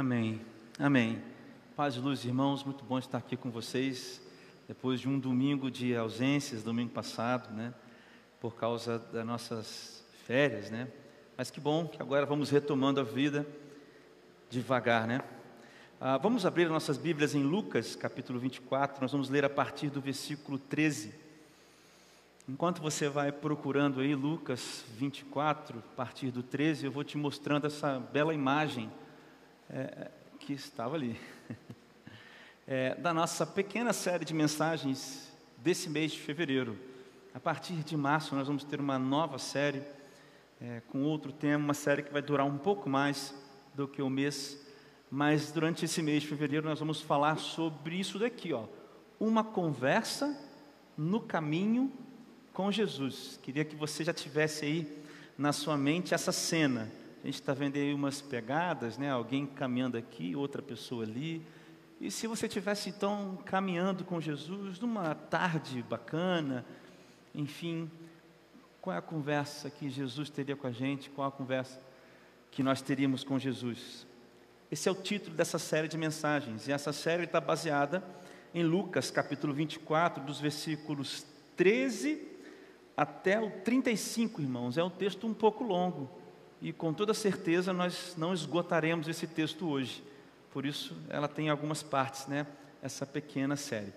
Amém. Amém. Paz e luz, irmãos, muito bom estar aqui com vocês depois de um domingo de ausências, domingo passado, né? Por causa das nossas férias, né? Mas que bom que agora vamos retomando a vida devagar, né? Ah, vamos abrir nossas Bíblias em Lucas, capítulo 24, nós vamos ler a partir do versículo 13. Enquanto você vai procurando aí Lucas 24, a partir do 13, eu vou te mostrando essa bela imagem é, que estava ali, é, da nossa pequena série de mensagens desse mês de fevereiro. A partir de março, nós vamos ter uma nova série é, com outro tema, uma série que vai durar um pouco mais do que o mês, mas durante esse mês de fevereiro nós vamos falar sobre isso daqui, ó, uma conversa no caminho com Jesus. Queria que você já tivesse aí na sua mente essa cena. A gente está vendo aí umas pegadas, né? Alguém caminhando aqui, outra pessoa ali. E se você tivesse então caminhando com Jesus numa tarde bacana, enfim, qual é a conversa que Jesus teria com a gente? Qual a conversa que nós teríamos com Jesus? Esse é o título dessa série de mensagens. E essa série está baseada em Lucas, capítulo 24, dos versículos 13 até o 35, irmãos. É um texto um pouco longo e com toda certeza nós não esgotaremos esse texto hoje. Por isso, ela tem algumas partes, né? Essa pequena série.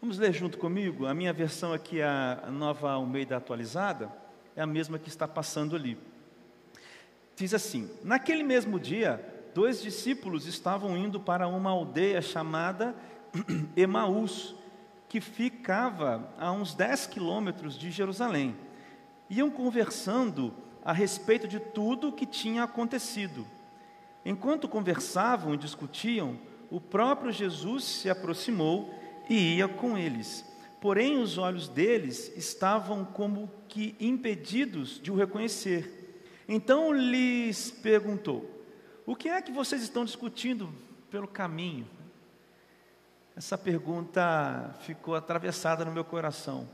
Vamos ler junto comigo? A minha versão aqui, a nova Almeida atualizada, é a mesma que está passando ali. Diz assim: Naquele mesmo dia, dois discípulos estavam indo para uma aldeia chamada Emaús, que ficava a uns 10 quilômetros de Jerusalém. Iam conversando a respeito de tudo o que tinha acontecido. Enquanto conversavam e discutiam, o próprio Jesus se aproximou e ia com eles. Porém, os olhos deles estavam como que impedidos de o reconhecer. Então lhes perguntou: O que é que vocês estão discutindo pelo caminho? Essa pergunta ficou atravessada no meu coração.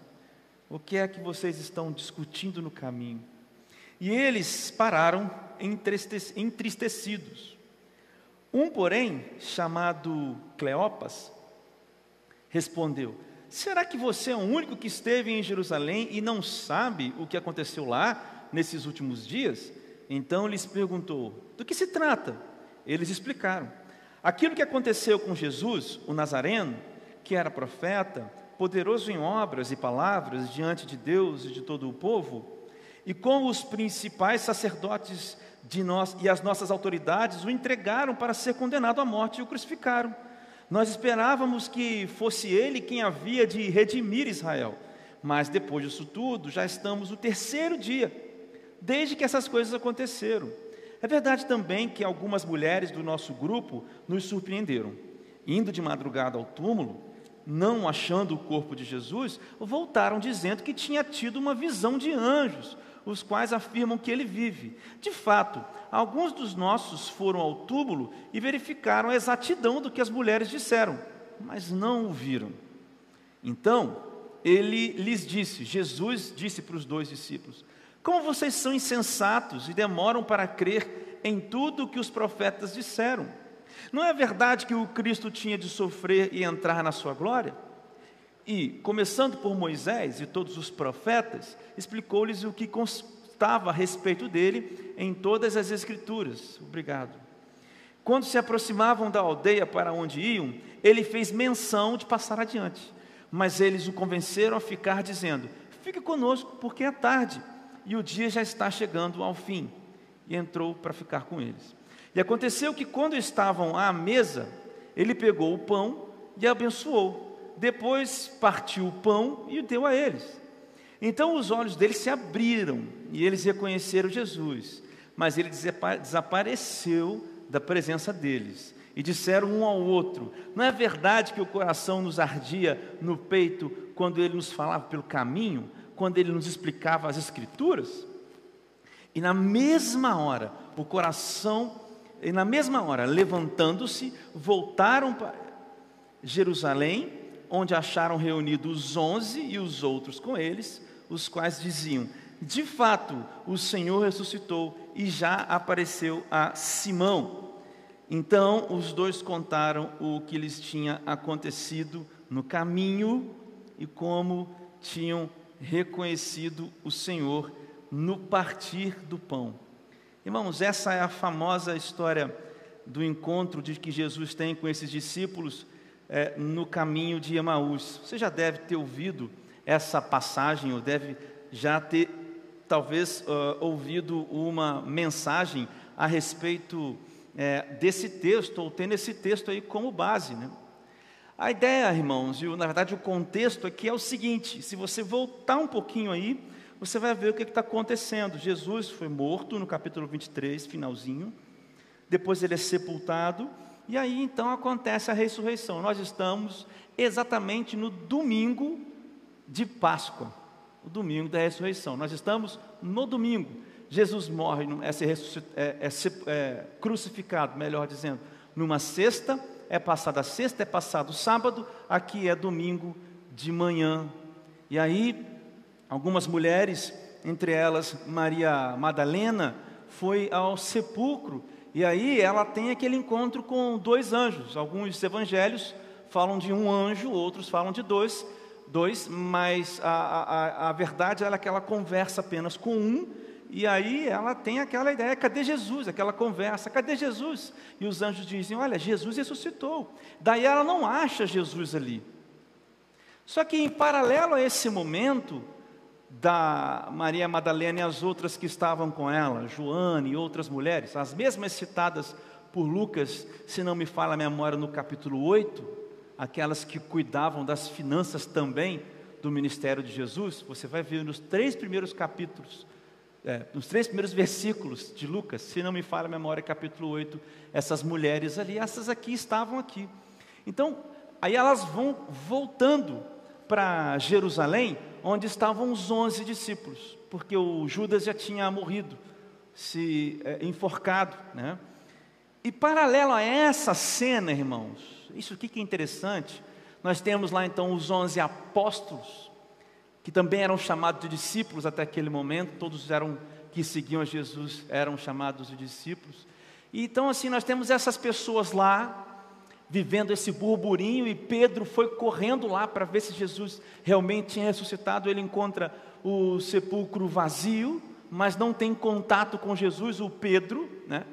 O que é que vocês estão discutindo no caminho? E eles pararam entristecidos. Um, porém, chamado Cleopas, respondeu: Será que você é o único que esteve em Jerusalém e não sabe o que aconteceu lá nesses últimos dias? Então lhes perguntou: Do que se trata? Eles explicaram: Aquilo que aconteceu com Jesus, o Nazareno, que era profeta, poderoso em obras e palavras diante de Deus e de todo o povo, e como os principais sacerdotes de nós e as nossas autoridades o entregaram para ser condenado à morte e o crucificaram. Nós esperávamos que fosse ele quem havia de redimir Israel, mas depois disso tudo, já estamos no terceiro dia, desde que essas coisas aconteceram. É verdade também que algumas mulheres do nosso grupo nos surpreenderam. Indo de madrugada ao túmulo, não achando o corpo de Jesus, voltaram dizendo que tinha tido uma visão de anjos, os quais afirmam que ele vive. De fato, alguns dos nossos foram ao túmulo e verificaram a exatidão do que as mulheres disseram, mas não o viram. Então, ele lhes disse, Jesus disse para os dois discípulos: Como vocês são insensatos e demoram para crer em tudo o que os profetas disseram? Não é verdade que o Cristo tinha de sofrer e entrar na sua glória? E, começando por Moisés e todos os profetas, explicou-lhes o que constava a respeito dele em todas as Escrituras. Obrigado. Quando se aproximavam da aldeia para onde iam, ele fez menção de passar adiante. Mas eles o convenceram a ficar, dizendo: Fique conosco, porque é tarde e o dia já está chegando ao fim. E entrou para ficar com eles. E aconteceu que, quando estavam à mesa, ele pegou o pão e abençoou depois partiu o pão e o deu a eles. Então os olhos deles se abriram e eles reconheceram Jesus, mas ele desapareceu da presença deles. E disseram um ao outro: Não é verdade que o coração nos ardia no peito quando ele nos falava pelo caminho, quando ele nos explicava as Escrituras? E na mesma hora, o coração, e na mesma hora, levantando-se, voltaram para Jerusalém onde acharam reunidos os onze e os outros com eles, os quais diziam: De fato, o Senhor ressuscitou e já apareceu a Simão. Então os dois contaram o que lhes tinha acontecido no caminho e como tinham reconhecido o Senhor no partir do pão. Irmãos, essa é a famosa história do encontro de que Jesus tem com esses discípulos é, no caminho de Emaús. Você já deve ter ouvido essa passagem, ou deve já ter, talvez, uh, ouvido uma mensagem a respeito é, desse texto, ou tendo esse texto aí como base. Né? A ideia, irmãos, e na verdade o contexto aqui é o seguinte: se você voltar um pouquinho aí, você vai ver o que está acontecendo. Jesus foi morto no capítulo 23, finalzinho, depois ele é sepultado, e aí então acontece a ressurreição. Nós estamos exatamente no domingo de Páscoa, o domingo da ressurreição. Nós estamos no domingo. Jesus morre, é, é, é, é crucificado, melhor dizendo, numa sexta, é passada sexta, é passado sábado, aqui é domingo de manhã. E aí, algumas mulheres, entre elas Maria Madalena, foi ao sepulcro, e aí ela tem aquele encontro com dois anjos. Alguns evangelhos falam de um anjo, outros falam de dois, dois mas a, a, a verdade é que ela conversa apenas com um, e aí ela tem aquela ideia: cadê Jesus? Aquela conversa: cadê Jesus? E os anjos dizem: olha, Jesus ressuscitou. Daí ela não acha Jesus ali. Só que em paralelo a esse momento, da Maria Madalena e as outras que estavam com ela, Joana e outras mulheres, as mesmas citadas por Lucas, se não me falha a memória, no capítulo 8, aquelas que cuidavam das finanças também do ministério de Jesus, você vai ver nos três primeiros capítulos é, nos três primeiros versículos de Lucas, se não me falha a memória, capítulo 8, essas mulheres ali, essas aqui estavam aqui. Então, aí elas vão voltando para Jerusalém, onde estavam os onze discípulos, porque o Judas já tinha morrido, se é, enforcado, né? E paralelo a essa cena, irmãos, isso aqui que é interessante, nós temos lá então os onze apóstolos, que também eram chamados de discípulos até aquele momento, todos eram que seguiam a Jesus eram chamados de discípulos. E então assim nós temos essas pessoas lá vivendo esse burburinho e Pedro foi correndo lá para ver se Jesus realmente tinha ressuscitado. Ele encontra o sepulcro vazio, mas não tem contato com Jesus, o Pedro, né?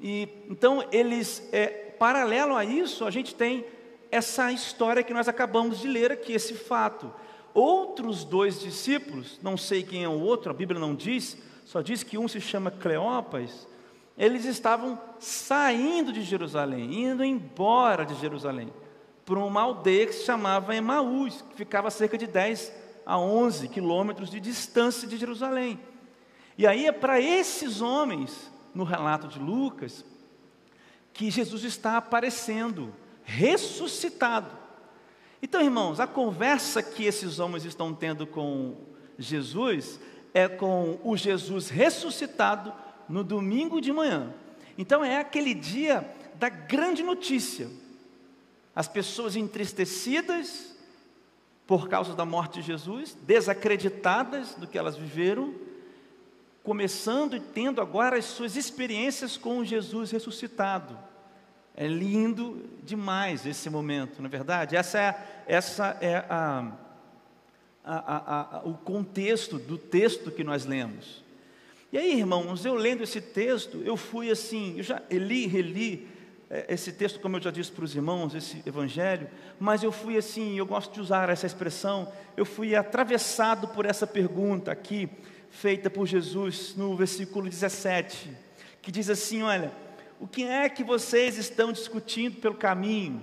E então eles, é, paralelo a isso, a gente tem essa história que nós acabamos de ler aqui, esse fato outros dois discípulos, não sei quem é o outro, a Bíblia não diz, só diz que um se chama Cleopas, eles estavam saindo de Jerusalém, indo embora de Jerusalém, para uma aldeia que se chamava Emaús, que ficava a cerca de 10 a 11 quilômetros de distância de Jerusalém. E aí é para esses homens, no relato de Lucas, que Jesus está aparecendo, ressuscitado. Então, irmãos, a conversa que esses homens estão tendo com Jesus é com o Jesus ressuscitado no domingo de manhã. Então, é aquele dia da grande notícia. As pessoas entristecidas por causa da morte de Jesus, desacreditadas do que elas viveram, começando e tendo agora as suas experiências com Jesus ressuscitado. É lindo demais esse momento, na é verdade. Essa é, essa é a, a, a, o contexto do texto que nós lemos. E aí, irmãos, eu lendo esse texto, eu fui assim, eu já li, reli é, esse texto, como eu já disse para os irmãos, esse evangelho, mas eu fui assim, eu gosto de usar essa expressão, eu fui atravessado por essa pergunta aqui, feita por Jesus no versículo 17, que diz assim: olha o que é que vocês estão discutindo pelo caminho?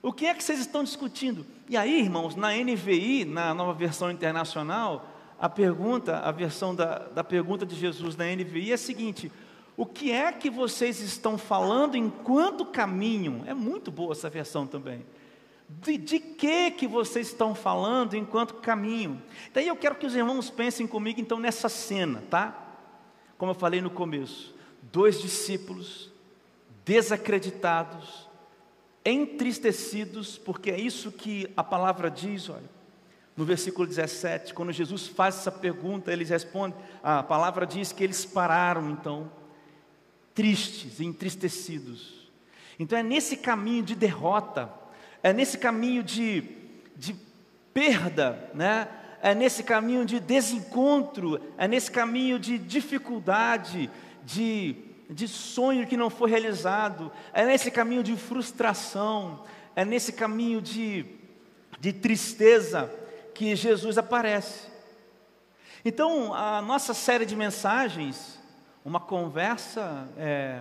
O que é que vocês estão discutindo? E aí, irmãos, na NVI, na nova versão internacional, a pergunta, a versão da, da pergunta de Jesus na NVI é a seguinte: o que é que vocês estão falando enquanto caminham? É muito boa essa versão também. De, de que que vocês estão falando enquanto caminham? Daí eu quero que os irmãos pensem comigo então nessa cena, tá? Como eu falei no começo dois discípulos desacreditados, entristecidos, porque é isso que a palavra diz, olha. No versículo 17, quando Jesus faz essa pergunta, eles respondem, a palavra diz que eles pararam então, tristes, entristecidos. Então é nesse caminho de derrota, é nesse caminho de, de perda, né? é nesse caminho de desencontro, é nesse caminho de dificuldade, de, de sonho que não foi realizado, é nesse caminho de frustração, é nesse caminho de, de tristeza que Jesus aparece. Então, a nossa série de mensagens, uma conversa é,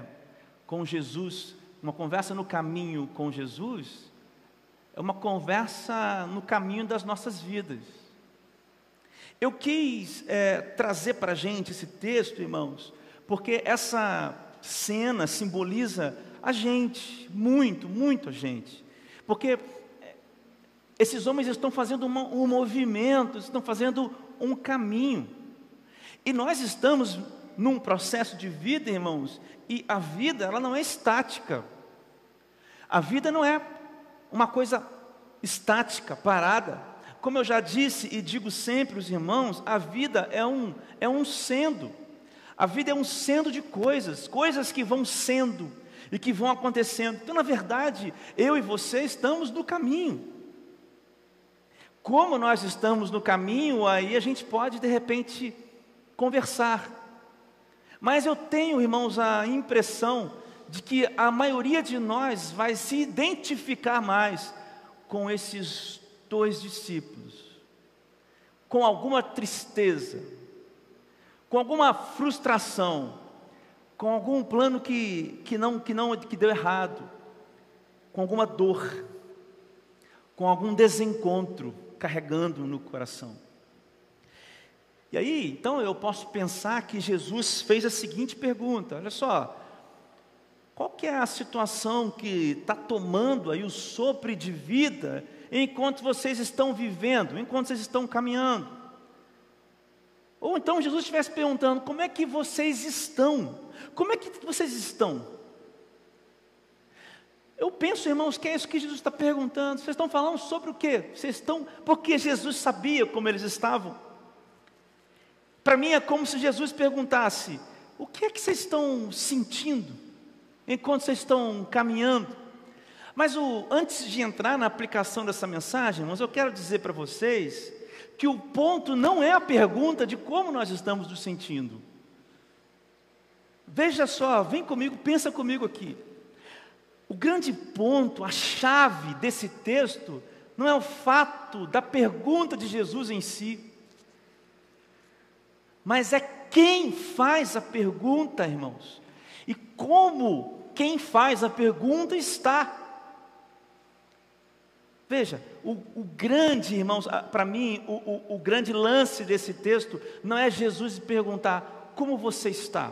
com Jesus, uma conversa no caminho com Jesus, é uma conversa no caminho das nossas vidas. Eu quis é, trazer para a gente esse texto, irmãos, porque essa cena simboliza a gente, muito, muito a gente. Porque esses homens estão fazendo uma, um movimento, estão fazendo um caminho. E nós estamos num processo de vida, irmãos, e a vida, ela não é estática. A vida não é uma coisa estática, parada. Como eu já disse e digo sempre os irmãos, a vida é um, é um sendo. A vida é um sendo de coisas, coisas que vão sendo e que vão acontecendo. Então, na verdade, eu e você estamos no caminho. Como nós estamos no caminho, aí a gente pode de repente conversar. Mas eu tenho, irmãos, a impressão de que a maioria de nós vai se identificar mais com esses dois discípulos, com alguma tristeza, com alguma frustração, com algum plano que, que não que não que deu errado, com alguma dor, com algum desencontro carregando no coração. E aí, então eu posso pensar que Jesus fez a seguinte pergunta: olha só, qual que é a situação que está tomando aí o sopro de vida enquanto vocês estão vivendo, enquanto vocês estão caminhando? Ou então Jesus estivesse perguntando: como é que vocês estão? Como é que vocês estão? Eu penso, irmãos, que é isso que Jesus está perguntando. Vocês estão falando sobre o quê? Vocês estão. Porque Jesus sabia como eles estavam. Para mim é como se Jesus perguntasse: o que é que vocês estão sentindo? enquanto vocês estão caminhando. Mas o, antes de entrar na aplicação dessa mensagem, irmãos, eu quero dizer para vocês que o ponto não é a pergunta de como nós estamos nos sentindo. Veja só, vem comigo, pensa comigo aqui. O grande ponto, a chave desse texto, não é o fato da pergunta de Jesus em si, mas é quem faz a pergunta, irmãos, e como quem faz a pergunta está. Veja, o, o grande, irmãos, para mim, o, o, o grande lance desse texto não é Jesus perguntar como você está,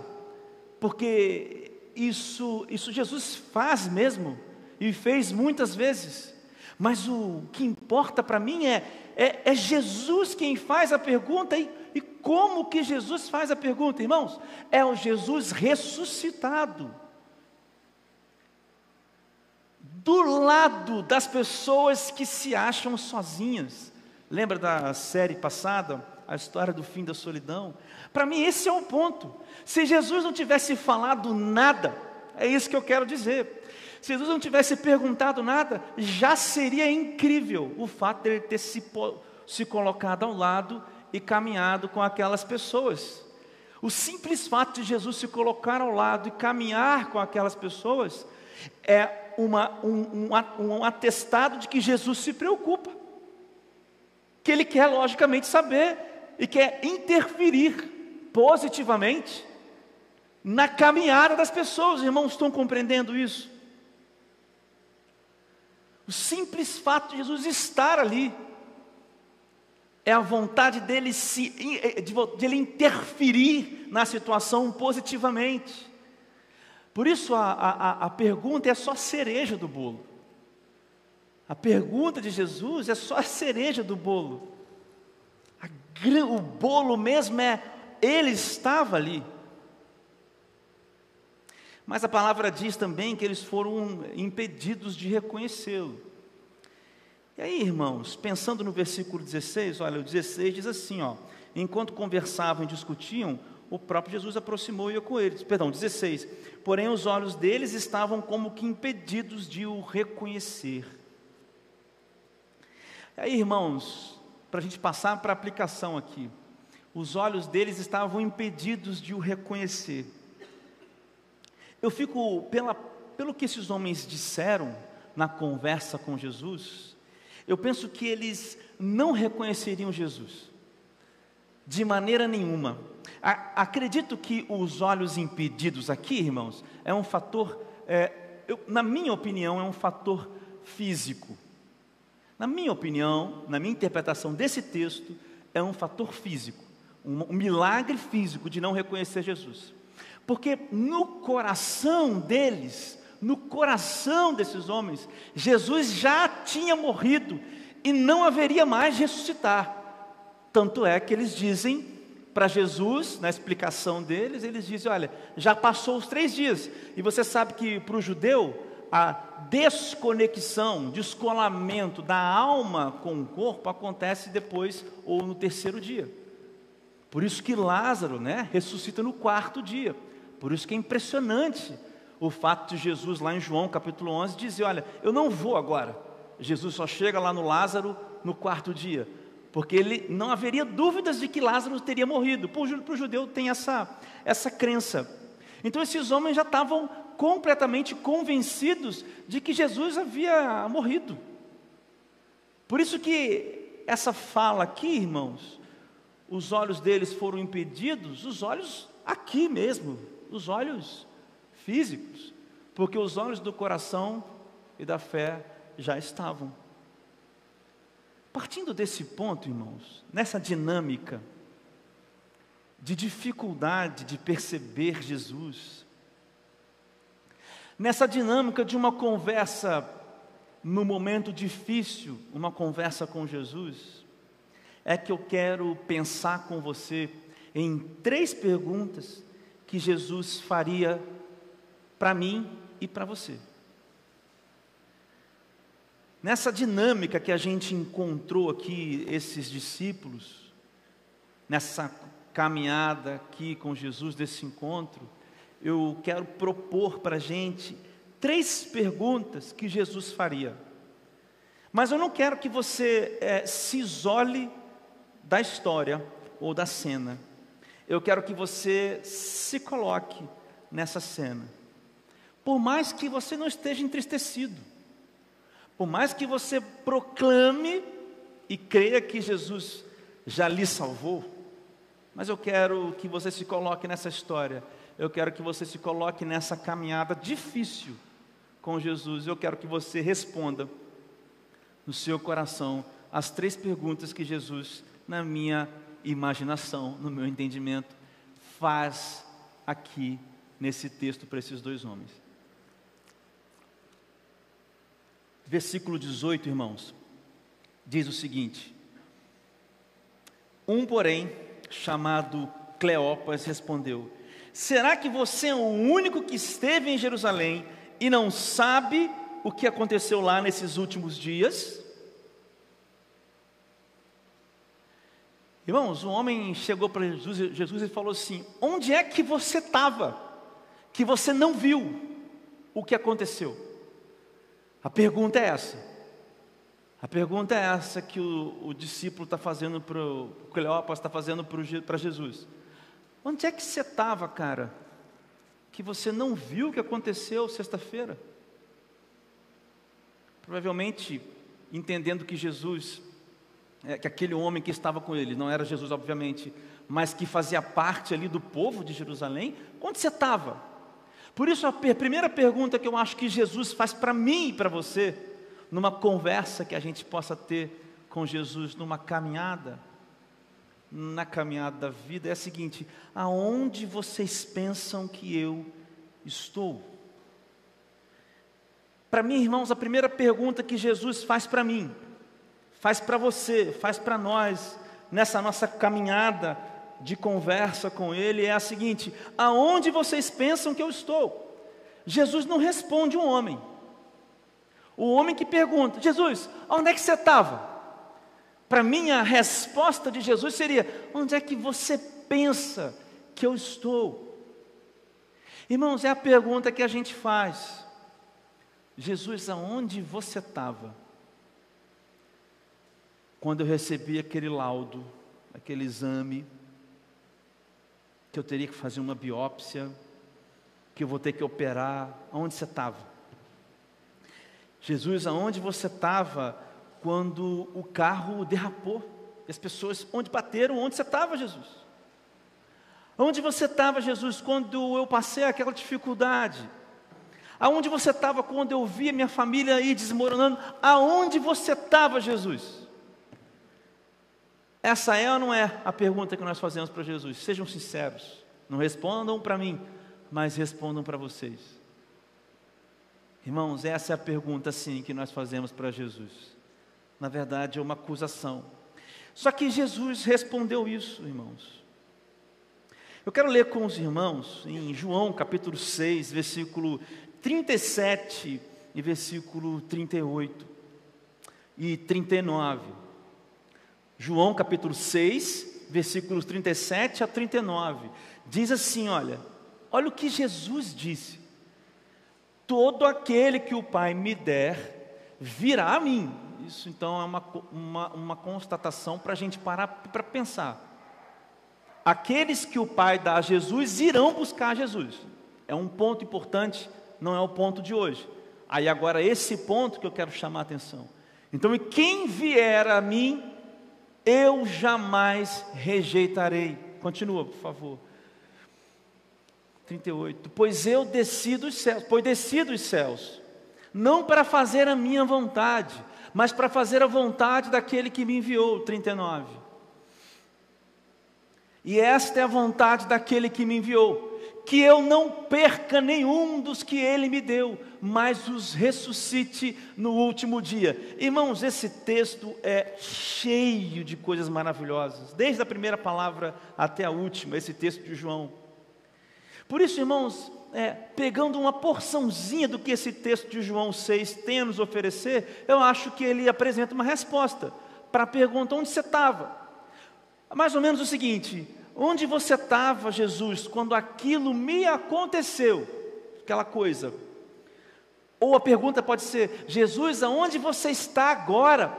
porque isso, isso Jesus faz mesmo e fez muitas vezes. Mas o que importa para mim é, é, é, Jesus quem faz a pergunta e, e como que Jesus faz a pergunta, irmãos? É o Jesus ressuscitado do lado das pessoas que se acham sozinhas. Lembra da série passada, a história do fim da solidão? Para mim, esse é o ponto. Se Jesus não tivesse falado nada, é isso que eu quero dizer. Se Jesus não tivesse perguntado nada, já seria incrível o fato dele ter se, se colocado ao lado e caminhado com aquelas pessoas. O simples fato de Jesus se colocar ao lado e caminhar com aquelas pessoas é uma, um, um, um atestado de que Jesus se preocupa, que Ele quer, logicamente, saber e quer interferir positivamente na caminhada das pessoas. Irmãos, estão compreendendo isso? O simples fato de Jesus estar ali é a vontade dele se, de ele interferir na situação positivamente. Por isso a, a, a pergunta é só a cereja do bolo. A pergunta de Jesus é só a cereja do bolo. O bolo mesmo é, ele estava ali. Mas a palavra diz também que eles foram impedidos de reconhecê-lo. E aí, irmãos, pensando no versículo 16, olha, o 16 diz assim, ó: Enquanto conversavam e discutiam, o próprio Jesus aproximou e ia com eles. Perdão, 16. Porém, os olhos deles estavam como que impedidos de o reconhecer. Aí, irmãos, para a gente passar para a aplicação aqui, os olhos deles estavam impedidos de o reconhecer. Eu fico, pela, pelo que esses homens disseram na conversa com Jesus, eu penso que eles não reconheceriam Jesus, de maneira nenhuma. A, acredito que os olhos impedidos aqui, irmãos, é um fator, é, eu, na minha opinião, é um fator físico. Na minha opinião, na minha interpretação desse texto, é um fator físico, um, milagre físico de não reconhecer Jesus. Porque no coração deles, no coração desses homens, Jesus já tinha morrido e não haveria mais ressuscitar. Tanto é que eles dizem para Jesus, na explicação deles, eles dizem: olha, já passou os três dias, e você sabe que para o judeu, a desconexão, descolamento da alma com o corpo acontece depois ou no terceiro dia. Por isso que Lázaro, né, ressuscita no quarto dia. Por isso que é impressionante o fato de Jesus, lá em João capítulo 11, dizer: Olha, eu não vou agora. Jesus só chega lá no Lázaro no quarto dia, porque ele não haveria dúvidas de que Lázaro teria morrido. Para o judeu tem essa, essa crença. Então esses homens já estavam completamente convencidos de que Jesus havia morrido. Por isso que essa fala aqui, irmãos, os olhos deles foram impedidos, os olhos aqui mesmo, os olhos físicos, porque os olhos do coração e da fé já estavam. Partindo desse ponto, irmãos, nessa dinâmica de dificuldade de perceber Jesus, nessa dinâmica de uma conversa no momento difícil, uma conversa com Jesus, é que eu quero pensar com você em três perguntas que Jesus faria para mim e para você. Nessa dinâmica que a gente encontrou aqui, esses discípulos, nessa caminhada aqui com Jesus, desse encontro, eu quero propor para a gente três perguntas que Jesus faria. Mas eu não quero que você é, se isole da história ou da cena. Eu quero que você se coloque nessa cena. Por mais que você não esteja entristecido, por mais que você proclame e creia que Jesus já lhe salvou, mas eu quero que você se coloque nessa história, eu quero que você se coloque nessa caminhada difícil com Jesus, eu quero que você responda no seu coração as três perguntas que Jesus, na minha imaginação, no meu entendimento, faz aqui nesse texto para esses dois homens. Versículo 18, irmãos, diz o seguinte: Um, porém, chamado Cleopas, respondeu: Será que você é o único que esteve em Jerusalém e não sabe o que aconteceu lá nesses últimos dias? Irmãos, um homem chegou para Jesus, Jesus e falou assim: Onde é que você estava? Que você não viu o que aconteceu? A pergunta é essa. A pergunta é essa que o, o discípulo está fazendo para o Cleopas está fazendo para Jesus. Onde é que você estava, cara? Que você não viu o que aconteceu sexta-feira? Provavelmente entendendo que Jesus é, que aquele homem que estava com ele, não era Jesus, obviamente, mas que fazia parte ali do povo de Jerusalém, onde você estava? Por isso, a primeira pergunta que eu acho que Jesus faz para mim e para você, numa conversa que a gente possa ter com Jesus, numa caminhada, na caminhada da vida, é a seguinte: aonde vocês pensam que eu estou? Para mim, irmãos, a primeira pergunta que Jesus faz para mim, faz para você, faz para nós, nessa nossa caminhada de conversa com Ele, é a seguinte: aonde vocês pensam que eu estou? Jesus não responde um homem. O homem que pergunta: Jesus, onde é que você estava? Para mim, a resposta de Jesus seria: onde é que você pensa que eu estou? Irmãos, é a pergunta que a gente faz. Jesus, aonde você estava? Quando eu recebi aquele laudo, aquele exame, que eu teria que fazer uma biópsia, que eu vou ter que operar, aonde você estava? Jesus, aonde você estava quando o carro derrapou? E as pessoas, onde bateram, onde você estava, Jesus? Onde você estava, Jesus, quando eu passei aquela dificuldade? Aonde você estava quando eu vi a minha família aí desmoronando? Aonde você estava, Jesus? Essa é ou não é a pergunta que nós fazemos para Jesus? Sejam sinceros, não respondam para mim, mas respondam para vocês. Irmãos, essa é a pergunta sim que nós fazemos para Jesus. Na verdade, é uma acusação. Só que Jesus respondeu isso, irmãos. Eu quero ler com os irmãos em João capítulo 6, versículo 37 e versículo 38 e 39. João capítulo 6, versículos 37 a 39. Diz assim: olha, olha o que Jesus disse: Todo aquele que o Pai me der, virá a mim. Isso então é uma, uma, uma constatação para a gente parar para pensar. Aqueles que o Pai dá a Jesus irão buscar Jesus. É um ponto importante, não é o ponto de hoje. Aí agora esse ponto que eu quero chamar a atenção. Então, e quem vier a mim, eu jamais rejeitarei. Continua, por favor. 38. Pois eu desci dos céus, pois desci dos céus, não para fazer a minha vontade, mas para fazer a vontade daquele que me enviou. 39. E esta é a vontade daquele que me enviou, que eu não perca nenhum dos que ele me deu, mas os ressuscite no último dia. Irmãos, esse texto é cheio de coisas maravilhosas, desde a primeira palavra até a última, esse texto de João. Por isso, irmãos, é, pegando uma porçãozinha do que esse texto de João 6 tem a nos oferecer, eu acho que ele apresenta uma resposta para a pergunta: onde você estava? Mais ou menos o seguinte: onde você estava, Jesus, quando aquilo me aconteceu? Aquela coisa. Ou a pergunta pode ser: Jesus, aonde você está agora?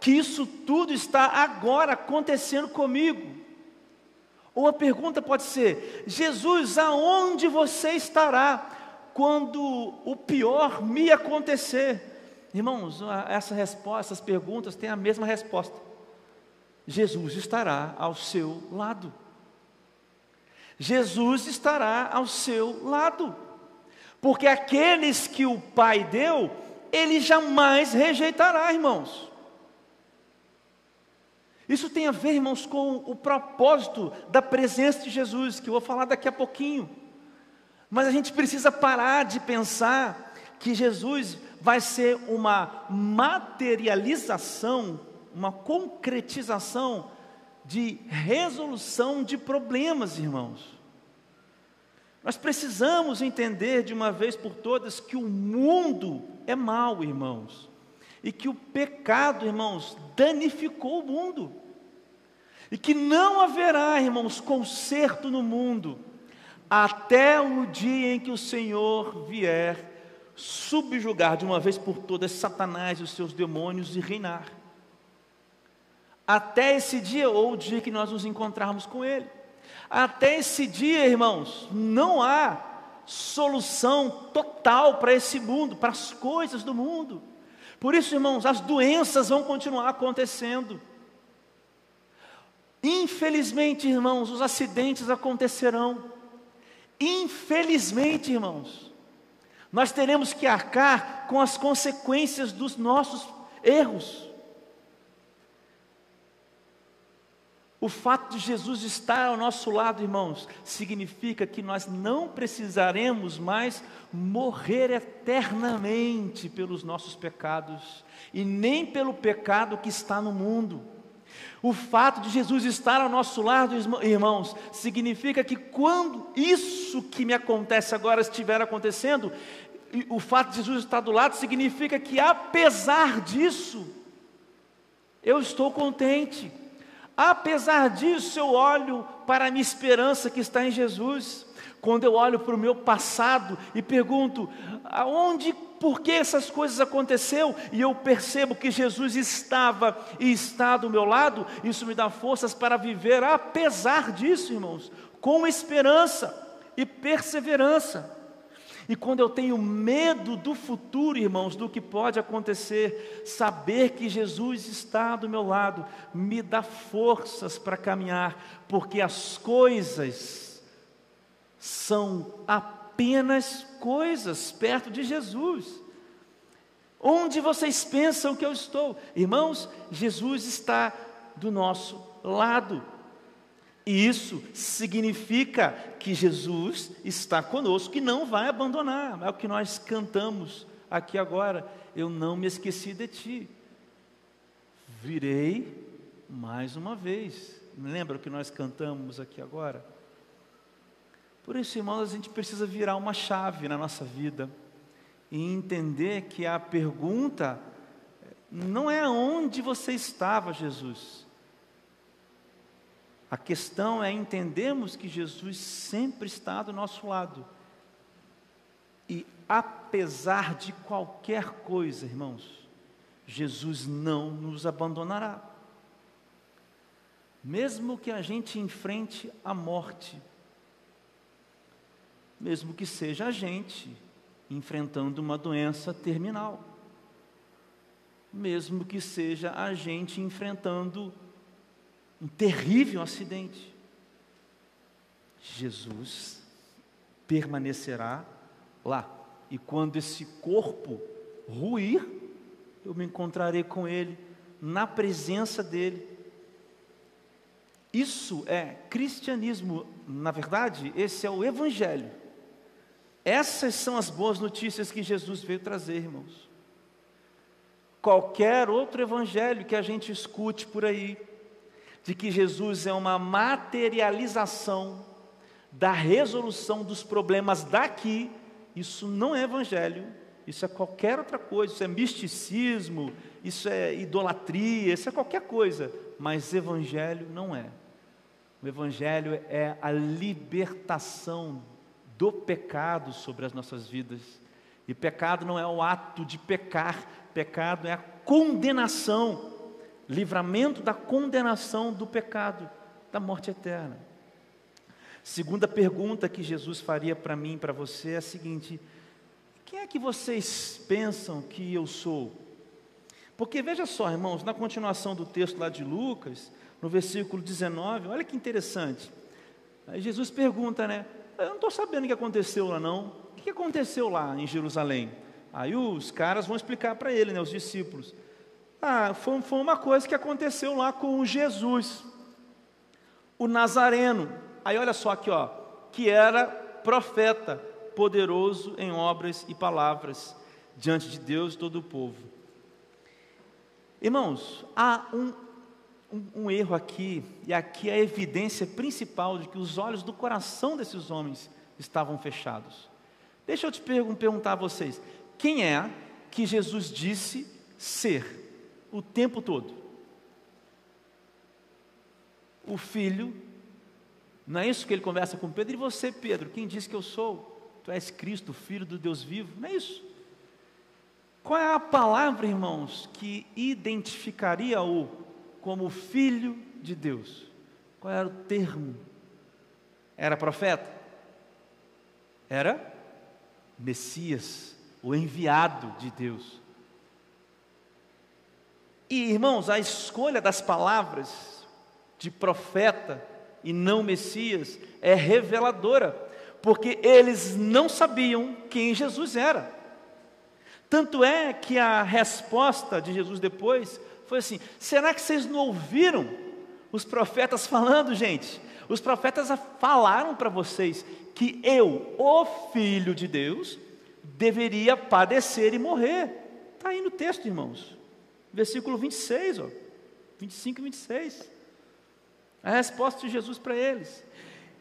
Que isso tudo está agora acontecendo comigo. Ou a pergunta pode ser: Jesus, aonde você estará quando o pior me acontecer? Irmãos, essa resposta, essas perguntas têm a mesma resposta. Jesus estará ao seu lado. Jesus estará ao seu lado. Porque aqueles que o Pai deu, ele jamais rejeitará, irmãos. Isso tem a ver, irmãos, com o propósito da presença de Jesus, que eu vou falar daqui a pouquinho. Mas a gente precisa parar de pensar que Jesus vai ser uma materialização, uma concretização de resolução de problemas, irmãos. Nós precisamos entender de uma vez por todas que o mundo é mau, irmãos e que o pecado, irmãos, danificou o mundo. E que não haverá, irmãos, conserto no mundo, até o dia em que o Senhor vier subjugar de uma vez por todas Satanás e os seus demônios e reinar. Até esse dia, ou o dia que nós nos encontrarmos com Ele. Até esse dia, irmãos, não há solução total para esse mundo, para as coisas do mundo. Por isso, irmãos, as doenças vão continuar acontecendo. Infelizmente, irmãos, os acidentes acontecerão. Infelizmente, irmãos, nós teremos que arcar com as consequências dos nossos erros. O fato de Jesus estar ao nosso lado, irmãos, significa que nós não precisaremos mais morrer eternamente pelos nossos pecados e nem pelo pecado que está no mundo. O fato de Jesus estar ao nosso lado, irmãos, significa que quando isso que me acontece agora estiver acontecendo, o fato de Jesus estar do lado significa que apesar disso, eu estou contente Apesar disso, eu olho para a minha esperança que está em Jesus. Quando eu olho para o meu passado e pergunto, aonde, por que essas coisas aconteceram? E eu percebo que Jesus estava e está do meu lado, isso me dá forças para viver, apesar disso, irmãos, com esperança e perseverança. E quando eu tenho medo do futuro, irmãos, do que pode acontecer, saber que Jesus está do meu lado me dá forças para caminhar, porque as coisas são apenas coisas perto de Jesus. Onde vocês pensam que eu estou? Irmãos, Jesus está do nosso lado. E isso significa que Jesus está conosco e não vai abandonar. É o que nós cantamos aqui agora. Eu não me esqueci de ti. Virei mais uma vez. Lembra o que nós cantamos aqui agora? Por isso, irmãos, a gente precisa virar uma chave na nossa vida e entender que a pergunta não é onde você estava, Jesus a questão é entendermos que Jesus sempre está do nosso lado. E apesar de qualquer coisa, irmãos, Jesus não nos abandonará. Mesmo que a gente enfrente a morte, mesmo que seja a gente enfrentando uma doença terminal, mesmo que seja a gente enfrentando um terrível acidente. Jesus permanecerá lá. E quando esse corpo ruir, eu me encontrarei com ele, na presença dele. Isso é cristianismo, na verdade, esse é o evangelho. Essas são as boas notícias que Jesus veio trazer, irmãos. Qualquer outro evangelho que a gente escute por aí, de que Jesus é uma materialização da resolução dos problemas daqui, isso não é evangelho, isso é qualquer outra coisa, isso é misticismo, isso é idolatria, isso é qualquer coisa, mas evangelho não é. O evangelho é a libertação do pecado sobre as nossas vidas. E pecado não é o ato de pecar, pecado é a condenação livramento da condenação do pecado, da morte eterna. Segunda pergunta que Jesus faria para mim para você é a seguinte: quem é que vocês pensam que eu sou? Porque veja só, irmãos, na continuação do texto lá de Lucas, no versículo 19, olha que interessante. Aí Jesus pergunta, né? Eu não estou sabendo o que aconteceu lá, não. O que aconteceu lá em Jerusalém? Aí os caras vão explicar para ele, né, os discípulos. Ah, foi, foi uma coisa que aconteceu lá com Jesus, o Nazareno. Aí olha só aqui, ó, que era profeta, poderoso em obras e palavras diante de Deus e todo o povo. Irmãos, há um, um, um, erro aqui, e aqui é a evidência principal de que os olhos do coração desses homens estavam fechados. Deixa eu te perguntar a vocês: quem é que Jesus disse ser? O tempo todo. O filho, não é isso que ele conversa com Pedro? E você, Pedro, quem diz que eu sou? Tu és Cristo, filho do Deus vivo? Não é isso? Qual é a palavra, irmãos, que identificaria-o como filho de Deus? Qual era o termo? Era profeta? Era Messias, o enviado de Deus. E irmãos, a escolha das palavras de profeta e não Messias é reveladora, porque eles não sabiam quem Jesus era. Tanto é que a resposta de Jesus depois foi assim: será que vocês não ouviram os profetas falando, gente? Os profetas falaram para vocês que eu, o Filho de Deus, deveria padecer e morrer. Está aí no texto, irmãos versículo 26, ó, 25 e 26. A resposta de Jesus para eles.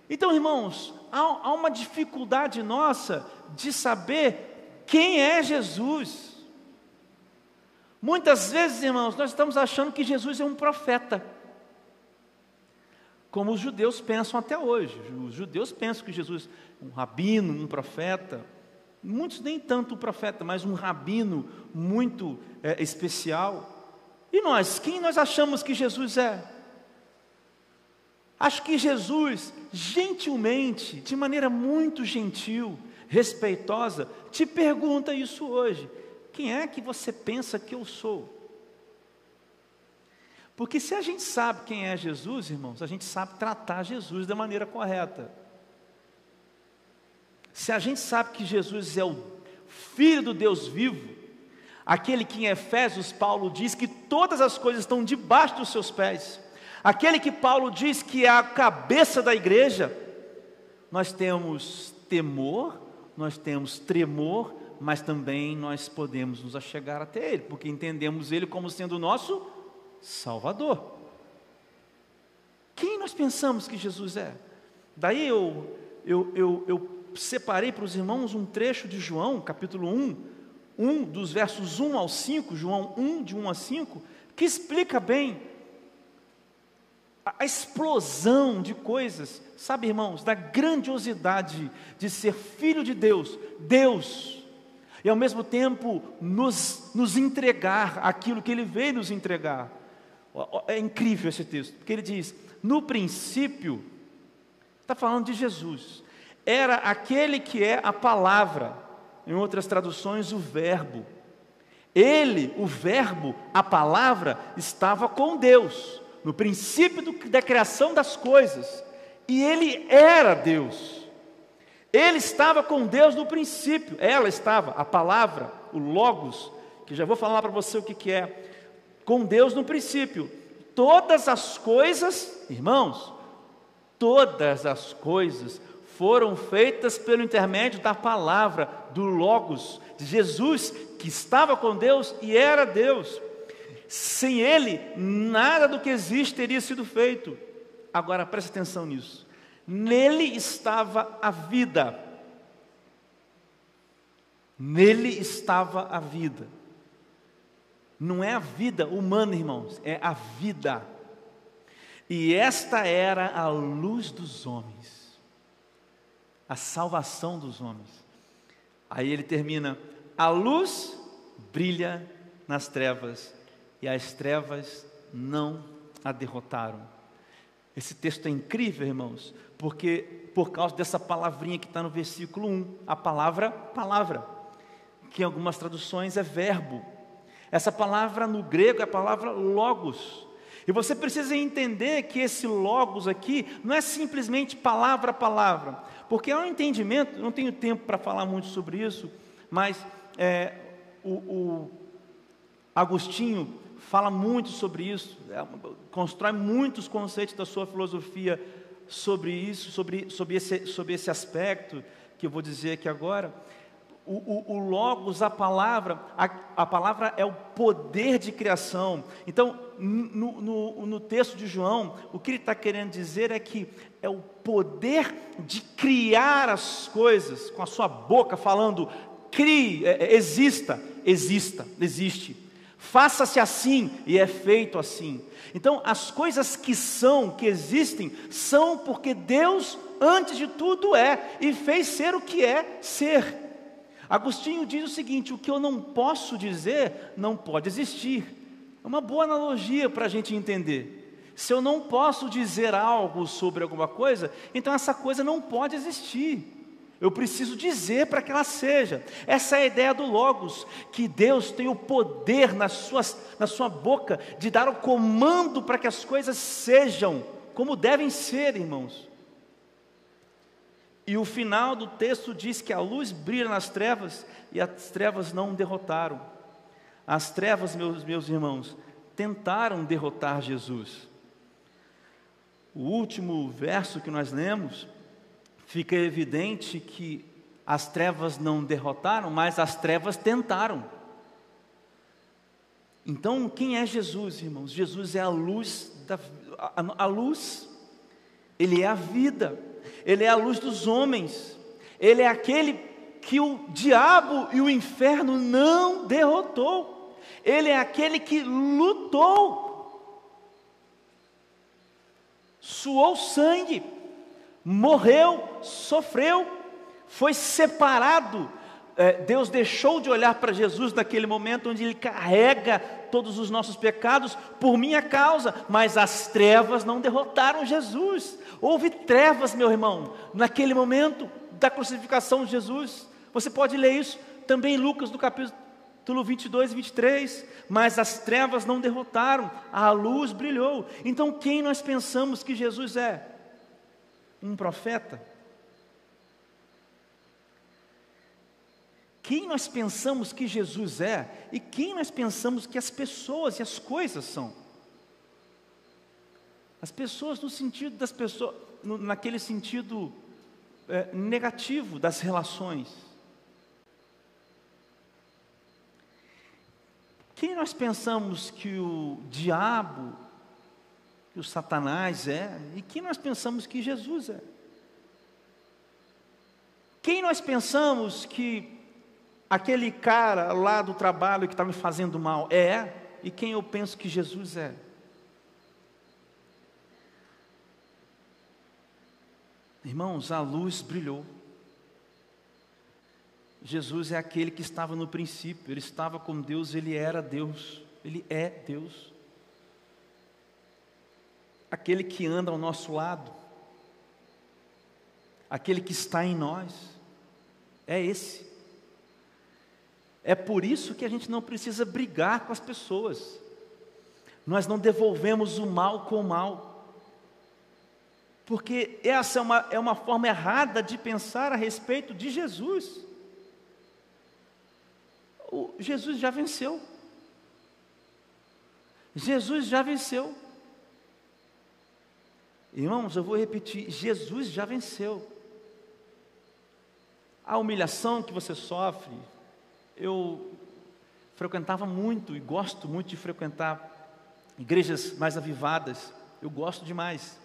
Então, irmãos, há, há uma dificuldade nossa de saber quem é Jesus. Muitas vezes, irmãos, nós estamos achando que Jesus é um profeta. como os judeus pensam até hoje. Os judeus pensam que Jesus é um rabino, um profeta, muitos nem tanto um profeta, mas um rabino muito é, especial. E nós, quem nós achamos que Jesus é? Acho que Jesus, gentilmente, de maneira muito gentil, respeitosa, te pergunta isso hoje: quem é que você pensa que eu sou? Porque se a gente sabe quem é Jesus, irmãos, a gente sabe tratar Jesus da maneira correta. Se a gente sabe que Jesus é o Filho do Deus vivo, aquele que em Efésios Paulo diz que todas as coisas estão debaixo dos seus pés, aquele que Paulo diz que é a cabeça da igreja, nós temos temor, nós temos tremor, mas também nós podemos nos achegar até Ele, porque entendemos Ele como sendo o nosso Salvador. Quem nós pensamos que Jesus é? Daí eu, eu, eu, eu separei para os irmãos um trecho de João, capítulo 1, 1, dos versos 1 ao 5, João 1, de 1 a 5, que explica bem a, explosão de coisas, sabe, irmãos, da grandiosidade de ser filho de Deus, Deus, e ao mesmo tempo nos, nos entregar aquilo que Ele veio nos entregar. É incrível esse texto, porque ele diz: no princípio, está falando de Jesus, era aquele que é a palavra, em outras traduções, o Verbo. Ele, o Verbo, a palavra, estava com Deus, no princípio do, da criação das coisas, e ele era Deus. Ele estava com Deus no princípio, ela estava, a palavra, o Logos, que já vou falar para você o que, que é com Deus no princípio. Todas as coisas, irmãos, todas as coisas foram feitas pelo intermédio da palavra, do Logos, de Jesus, que estava com Deus e era Deus. Sem Ele, nada do que existe teria sido feito. Agora preste atenção nisso. Nele estava a vida. Nele estava a vida. Não é a vida humana, irmãos, é a vida. E esta era a luz dos homens, a salvação dos homens. Aí ele termina: a luz brilha nas trevas, e as trevas não a derrotaram. Esse texto é incrível, irmãos, porque por causa dessa palavrinha que está no versículo 1, a palavra palavra, que em algumas traduções é verbo. Essa palavra no grego é a palavra logos. E você precisa entender que esse logos aqui não é simplesmente palavra palavra, porque há um entendimento, não tenho tempo para falar muito sobre isso, mas é, o, o, Agostinho fala muito sobre isso, é, constrói muitos conceitos da sua filosofia sobre isso, sobre, sobre, esse, sobre esse aspecto que eu vou dizer aqui agora o, o, o logos, a palavra, a, a, palavra é o poder de criação. Então, no, no, no texto de João, o que ele está querendo dizer é que é o poder de criar as coisas com a sua boca, falando, crie, é, é exista, exista, existe. Faça-se assim e é feito assim. Então, as coisas que são, que existem, são porque Deus, antes de tudo, é e fez ser o que é ser. Agostinho diz o seguinte: o que eu não posso dizer não pode existir. É uma boa analogia para a gente entender. Se eu não posso dizer algo sobre alguma coisa, então essa coisa não pode existir. Eu preciso dizer para que ela seja. Essa é a ideia do Logos, que Deus tem o poder nas suas, na sua boca de dar o comando para que as coisas sejam como devem ser, irmãos. E o final do texto diz que a luz brilha nas trevas e as trevas não derrotaram. As trevas, meus, meus irmãos, tentaram derrotar Jesus. O último verso que nós lemos, fica evidente que as trevas não derrotaram, mas as trevas tentaram. Então, quem é Jesus, irmãos? Jesus é a luz, da, a, a luz, Ele é a vida. Ele é a luz dos homens, Ele é aquele que o diabo e o inferno não derrotou, Ele é aquele que lutou suou sangue, morreu, sofreu, foi separado. É, Deus deixou de olhar para Jesus naquele momento onde Ele carrega todos os nossos pecados por minha causa, mas as trevas não derrotaram Jesus. Houve trevas, meu irmão, naquele momento da crucificação de Jesus. Você pode ler isso também em Lucas, no capítulo 22 e 23. Mas as trevas não derrotaram, a luz brilhou. Então, quem nós pensamos que Jesus é? Um profeta? Quem nós pensamos que Jesus é e quem nós pensamos que as pessoas e as coisas são? As pessoas no sentido das pessoas, naquele sentido é, negativo das relações. Quem nós pensamos que o diabo, que o Satanás é, e quem nós pensamos que Jesus é? Quem nós pensamos que aquele cara lá do trabalho que está me fazendo mal é, e quem eu penso que Jesus é? Irmãos, a luz brilhou. Jesus é aquele que estava no princípio, ele estava com Deus, ele era Deus, ele é Deus. Aquele que anda ao nosso lado, aquele que está em nós, é esse. É por isso que a gente não precisa brigar com as pessoas, nós não devolvemos o mal com o mal porque essa é uma, é uma forma errada de pensar a respeito de Jesus. O, Jesus já venceu. Jesus já venceu. Irmãos, eu vou repetir: Jesus já venceu. A humilhação que você sofre, eu frequentava muito e gosto muito de frequentar igrejas mais avivadas, eu gosto demais.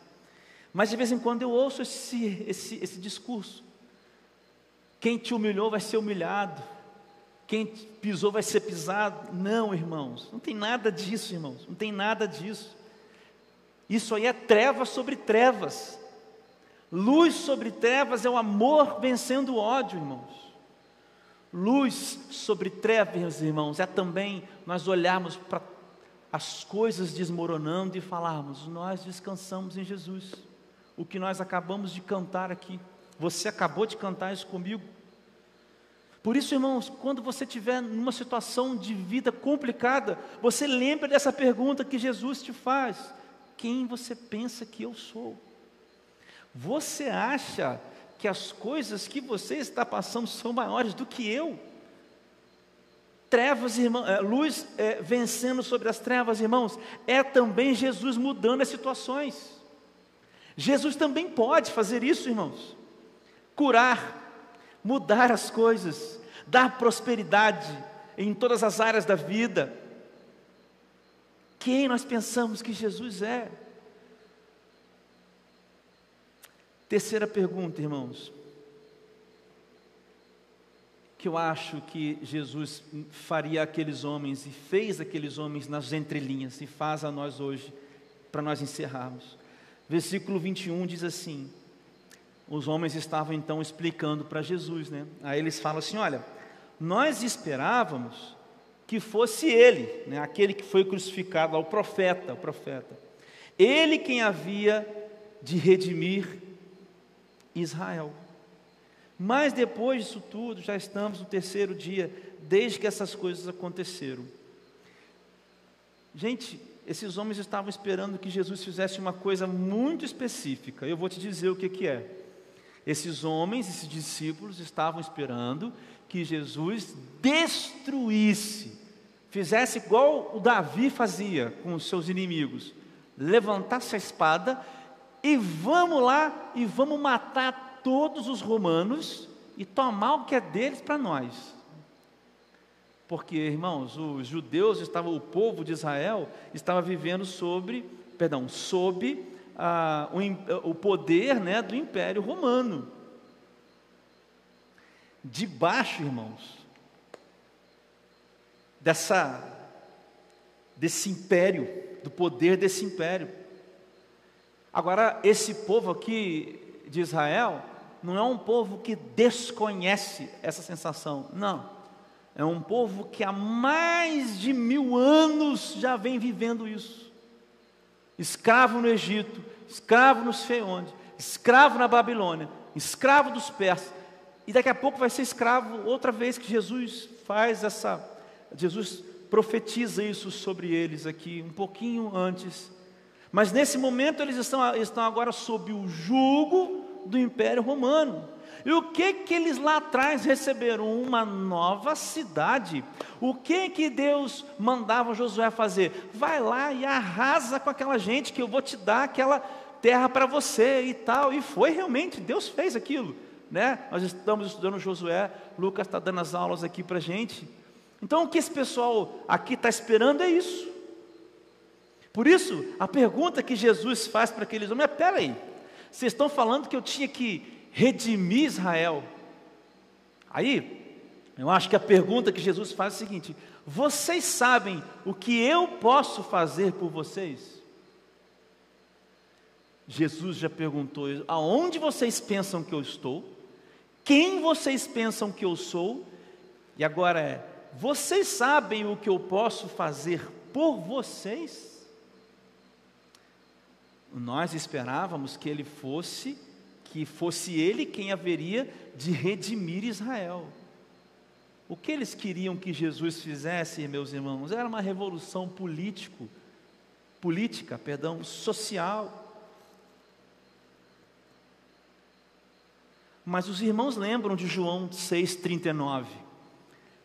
Mas de vez em quando eu ouço esse, esse, esse discurso. Quem te humilhou vai ser humilhado. Quem pisou vai ser pisado. Não, irmãos, não tem nada disso, irmãos. Não tem nada disso. Isso aí é trevas sobre trevas. Luz sobre trevas é o amor vencendo o ódio, irmãos. Luz sobre trevas, irmãos, é também nós olharmos para as coisas desmoronando e falarmos: nós descansamos em Jesus o que nós acabamos de cantar aqui. Você acabou de cantar isso comigo. Por isso, irmãos, quando você estiver numa situação de vida complicada, você lembra dessa pergunta que Jesus te faz: Quem você pensa que eu sou? Você acha que as coisas que você está passando são maiores do que eu? Trevas, irmão, é, luz é, vencendo sobre as trevas, irmãos, é também Jesus mudando as situações. Jesus também pode fazer isso, irmãos. Curar, mudar as coisas, dar prosperidade em todas as áreas da vida. Quem nós pensamos que Jesus é? Terceira pergunta, irmãos. Que eu acho que Jesus faria aqueles homens e fez aqueles homens nas entrelinhas e faz a nós hoje, para nós encerrarmos. Versículo 21 diz assim: os homens estavam então explicando para Jesus, né? Aí eles falam assim: olha, nós esperávamos que fosse ele, né? aquele que foi crucificado, o profeta, o profeta. Ele quem havia de redimir Israel. Mas depois disso tudo, já estamos no terceiro dia, desde que essas coisas aconteceram. Gente, esses homens estavam esperando que Jesus fizesse uma coisa muito específica. Eu vou te dizer o que, que é. Esses homens, esses discípulos, estavam esperando que Jesus destruísse, fizesse igual o Davi fazia com os seus inimigos, levantasse a espada e vamos lá e vamos matar todos os romanos e tomar o que é deles para nós. Porque, irmãos, os judeus estavam, o povo de Israel estava vivendo sobre, perdão, sob ah, o, o poder né, do Império Romano. Debaixo, irmãos, dessa desse império, do poder desse império. Agora, esse povo aqui de Israel não é um povo que desconhece essa sensação, não. É um povo que há mais de mil anos já vem vivendo isso. Escravo no Egito, escravo não sei onde, escravo na Babilônia, escravo dos persas, e daqui a pouco vai ser escravo outra vez que Jesus faz essa, Jesus profetiza isso sobre eles aqui, um pouquinho antes. Mas nesse momento eles estão, estão agora sob o jugo do Império Romano. E o que que eles lá atrás receberam? Uma nova cidade. O que que Deus mandava Josué fazer? Vai lá e arrasa com aquela gente que eu vou te dar aquela terra para você e tal. E foi realmente, Deus fez aquilo. Né? Nós estamos estudando Josué, Lucas está dando as aulas aqui para gente. Então o que esse pessoal aqui está esperando é isso. Por isso, a pergunta que Jesus faz para aqueles homens é: peraí, vocês estão falando que eu tinha que redimir Israel. Aí, eu acho que a pergunta que Jesus faz é a seguinte: vocês sabem o que eu posso fazer por vocês? Jesus já perguntou: aonde vocês pensam que eu estou? Quem vocês pensam que eu sou? E agora é: vocês sabem o que eu posso fazer por vocês? Nós esperávamos que ele fosse, que fosse ele quem haveria de redimir Israel. O que eles queriam que Jesus fizesse, meus irmãos, era uma revolução político, política, perdão, social. Mas os irmãos lembram de João 6,39.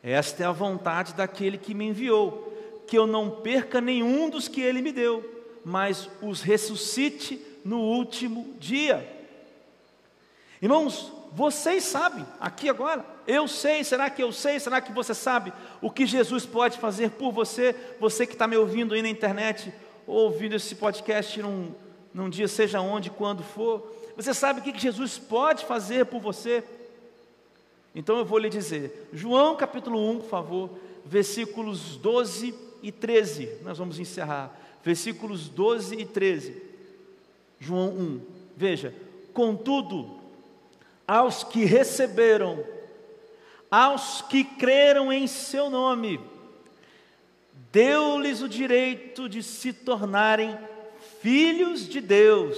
Esta é a vontade daquele que me enviou, que eu não perca nenhum dos que ele me deu, mas os ressuscite no último dia. Irmãos, vocês sabem, aqui agora, eu sei, será que eu sei, será que você sabe o que Jesus pode fazer por você, você que está me ouvindo aí na internet, ou ouvindo esse podcast num, num dia, seja onde, quando for, você sabe o que Jesus pode fazer por você? Então eu vou lhe dizer, João capítulo 1, por favor, versículos 12 e 13, nós vamos encerrar, versículos 12 e 13, João 1, veja, contudo, aos que receberam, aos que creram em seu nome, deu-lhes o direito de se tornarem filhos de Deus,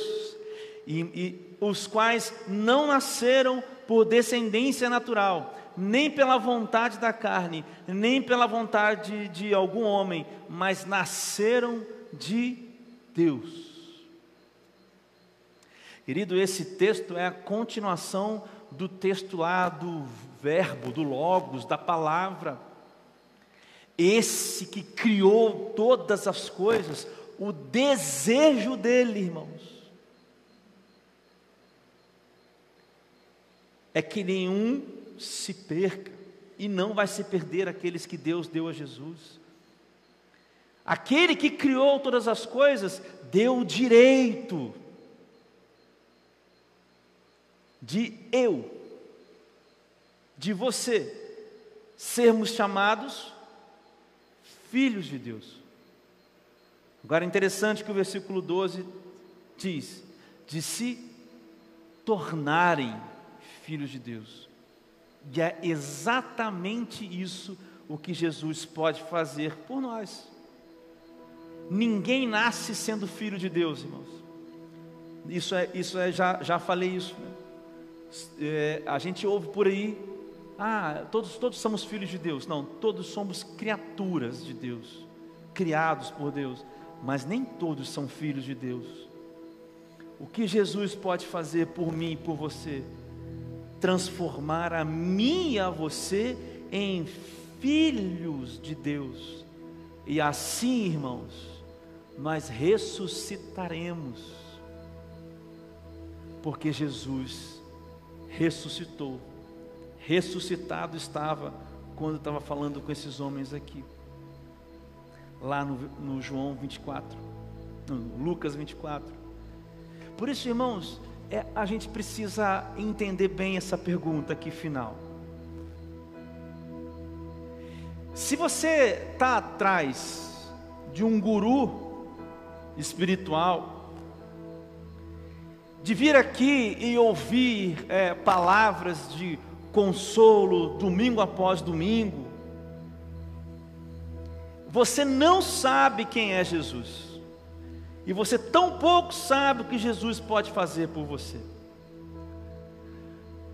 e, e os quais não nasceram por descendência natural, nem pela vontade da carne, nem pela vontade de algum homem, mas nasceram de Deus. Querido, esse texto é a continuação do texto lá do verbo, do logos, da palavra. Esse que criou todas as coisas, o desejo dele, irmãos, é que nenhum se perca, e não vai se perder aqueles que Deus deu a Jesus. Aquele que criou todas as coisas deu o direito de eu, de você, sermos chamados filhos de Deus. Agora é interessante que o versículo 12 diz: de se tornarem filhos de Deus. E é exatamente isso o que Jesus pode fazer por nós. Ninguém nasce sendo filho de Deus, irmãos. Isso é, isso é já, já falei isso. Né? É, a gente ouve por aí, ah, todos, todos somos filhos de Deus. Não, todos somos criaturas de Deus, criados por Deus, mas nem todos são filhos de Deus. O que Jesus pode fazer por mim e por você? transformar a mim e a você em filhos de Deus. E assim, irmãos, nós ressuscitaremos. Porque Jesus ressuscitou. Ressuscitado estava quando estava falando com esses homens aqui. Lá no, no João 24, no Lucas 24. Por isso, irmãos, é, a gente precisa entender bem essa pergunta aqui final. Se você está atrás de um guru espiritual, de vir aqui e ouvir é, palavras de consolo domingo após domingo, você não sabe quem é Jesus, e você tão pouco sabe o que Jesus pode fazer por você,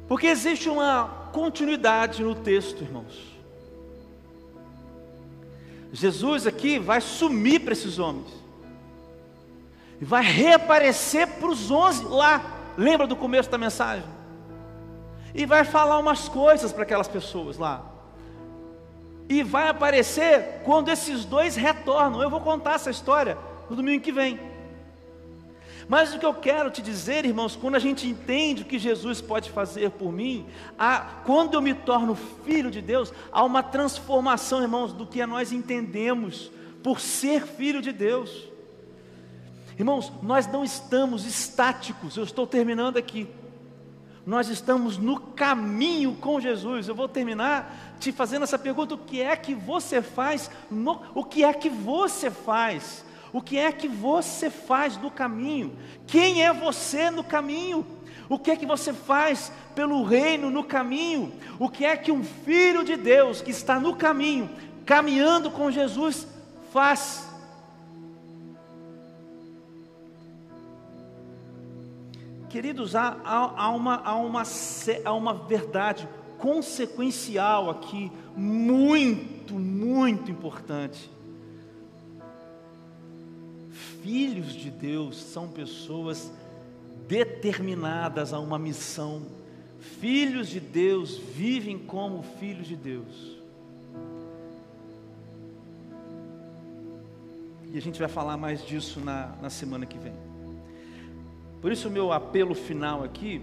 porque existe uma continuidade no texto, irmãos. Jesus aqui vai sumir para esses homens, e vai reaparecer para os onze lá, lembra do começo da mensagem? E vai falar umas coisas para aquelas pessoas lá e vai aparecer quando esses dois retornam. Eu vou contar essa história no domingo que vem. Mas o que eu quero te dizer, irmãos, quando a gente entende o que Jesus pode fazer por mim, há, quando eu me torno filho de Deus, há uma transformação, irmãos, do que nós entendemos por ser filho de Deus. Irmãos, nós não estamos estáticos, eu estou terminando aqui. Nós estamos no caminho com Jesus. Eu vou terminar te fazendo essa pergunta: o que é que você faz? No, o que é que você faz? O que é que você faz no caminho? Quem é você no caminho? O que é que você faz pelo reino no caminho? O que é que um filho de Deus que está no caminho, caminhando com Jesus, faz? Queridos, há, há, há, uma, há, uma, há uma verdade consequencial aqui, muito, muito importante. Filhos de Deus são pessoas determinadas a uma missão. Filhos de Deus vivem como filhos de Deus. E a gente vai falar mais disso na, na semana que vem. Por isso, o meu apelo final aqui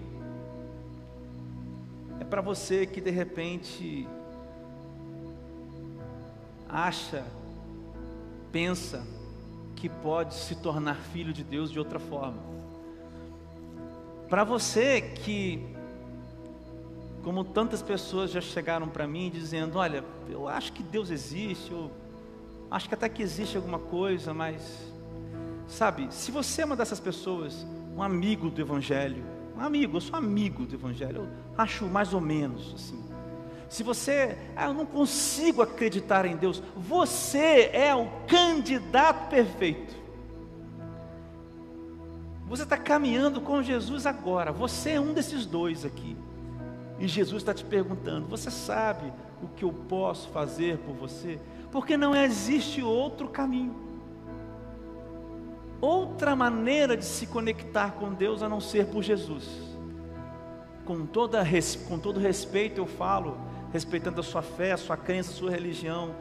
é para você que de repente acha, pensa que pode se tornar filho de Deus de outra forma. Para você que, como tantas pessoas já chegaram para mim dizendo: Olha, eu acho que Deus existe, eu acho que até que existe alguma coisa, mas, sabe, se você é uma dessas pessoas, um amigo do Evangelho, um amigo, eu sou amigo do Evangelho, eu acho mais ou menos assim. Se você, ah, eu não consigo acreditar em Deus, você é o candidato perfeito. Você está caminhando com Jesus agora, você é um desses dois aqui. E Jesus está te perguntando: você sabe o que eu posso fazer por você? Porque não existe outro caminho outra maneira de se conectar com Deus a não ser por Jesus. Com, toda, com todo respeito eu falo, respeitando a sua fé, a sua crença, a sua religião,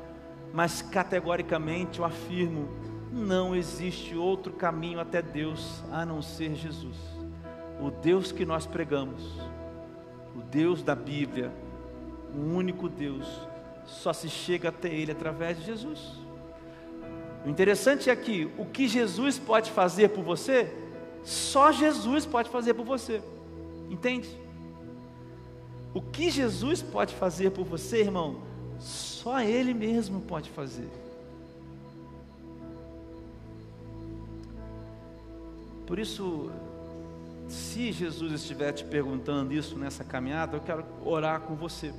mas categoricamente eu afirmo: não existe outro caminho até Deus a não ser Jesus. O Deus que nós pregamos, o Deus da Bíblia, o único Deus, só se chega até Ele através de Jesus. O interessante é que o que Jesus pode fazer por você, só Jesus pode fazer por você. Entende? O que Jesus pode fazer por você, irmão, só Ele mesmo pode fazer. Por isso, se Jesus estiver te perguntando isso nessa caminhada, eu quero orar com você.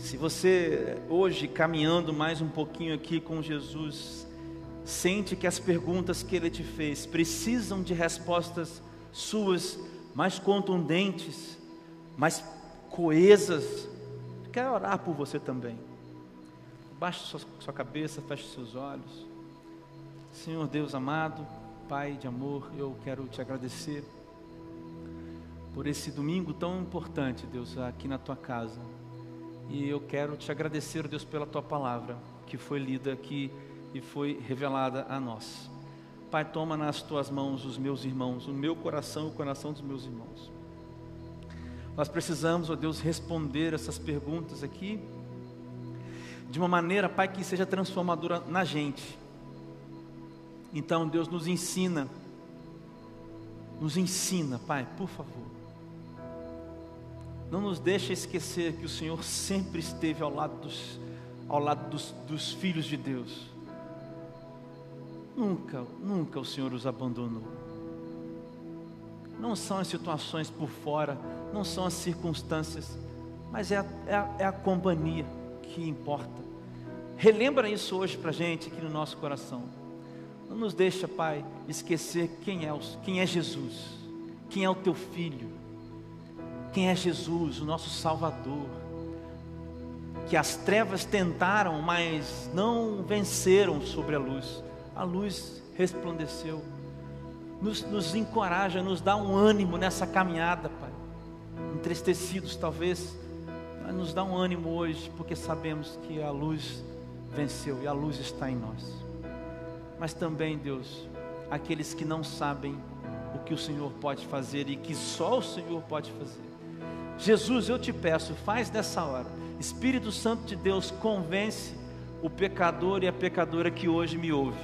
Se você hoje caminhando mais um pouquinho aqui com Jesus, sente que as perguntas que ele te fez precisam de respostas suas mais contundentes, mais coesas, quero orar por você também. Baixe sua, sua cabeça, feche seus olhos. Senhor Deus amado, Pai de amor, eu quero te agradecer por esse domingo tão importante, Deus, aqui na tua casa. E eu quero te agradecer, Deus, pela tua palavra que foi lida aqui e foi revelada a nós. Pai, toma nas tuas mãos os meus irmãos, o meu coração e o coração dos meus irmãos. Nós precisamos, ó Deus, responder essas perguntas aqui de uma maneira, Pai, que seja transformadora na gente. Então, Deus nos ensina, nos ensina, Pai, por favor não nos deixa esquecer que o Senhor sempre esteve ao lado dos, ao lado dos, dos filhos de Deus. Nunca, nunca o Senhor os abandonou. não são as situações por fora, não são as circunstâncias, mas é a, é a, é a companhia que importa. Relembra isso hoje para a gente aqui no nosso coração. Não nos deixa, Pai, esquecer quem é, quem é Jesus, quem é o teu filho, quem é Jesus, o nosso Salvador. Que as trevas tentaram, mas não venceram sobre a luz. A luz resplandeceu. Nos, nos encoraja, nos dá um ânimo nessa caminhada, Pai. Entristecidos talvez, mas nos dá um ânimo hoje, porque sabemos que a luz venceu e a luz está em nós. Mas também, Deus, aqueles que não sabem o que o Senhor pode fazer e que só o Senhor pode fazer. Jesus, eu te peço, faz nessa hora. Espírito Santo de Deus, convence o pecador e a pecadora que hoje me ouve.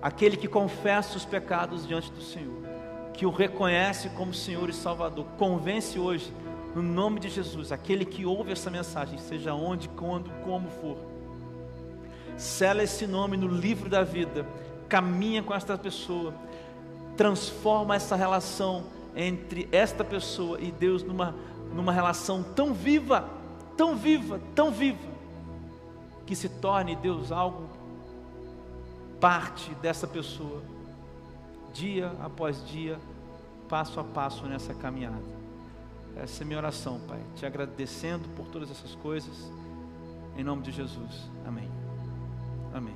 Aquele que confessa os pecados diante do Senhor, que o reconhece como Senhor e Salvador. Convence hoje, no nome de Jesus, aquele que ouve essa mensagem, seja onde, quando, como for. Sela esse nome no livro da vida, caminha com esta pessoa, transforma essa relação entre esta pessoa e Deus numa, numa relação tão viva, tão viva, tão viva, que se torne Deus algo parte dessa pessoa, dia após dia, passo a passo nessa caminhada. Essa é minha oração, Pai. Te agradecendo por todas essas coisas. Em nome de Jesus. Amém. Amém.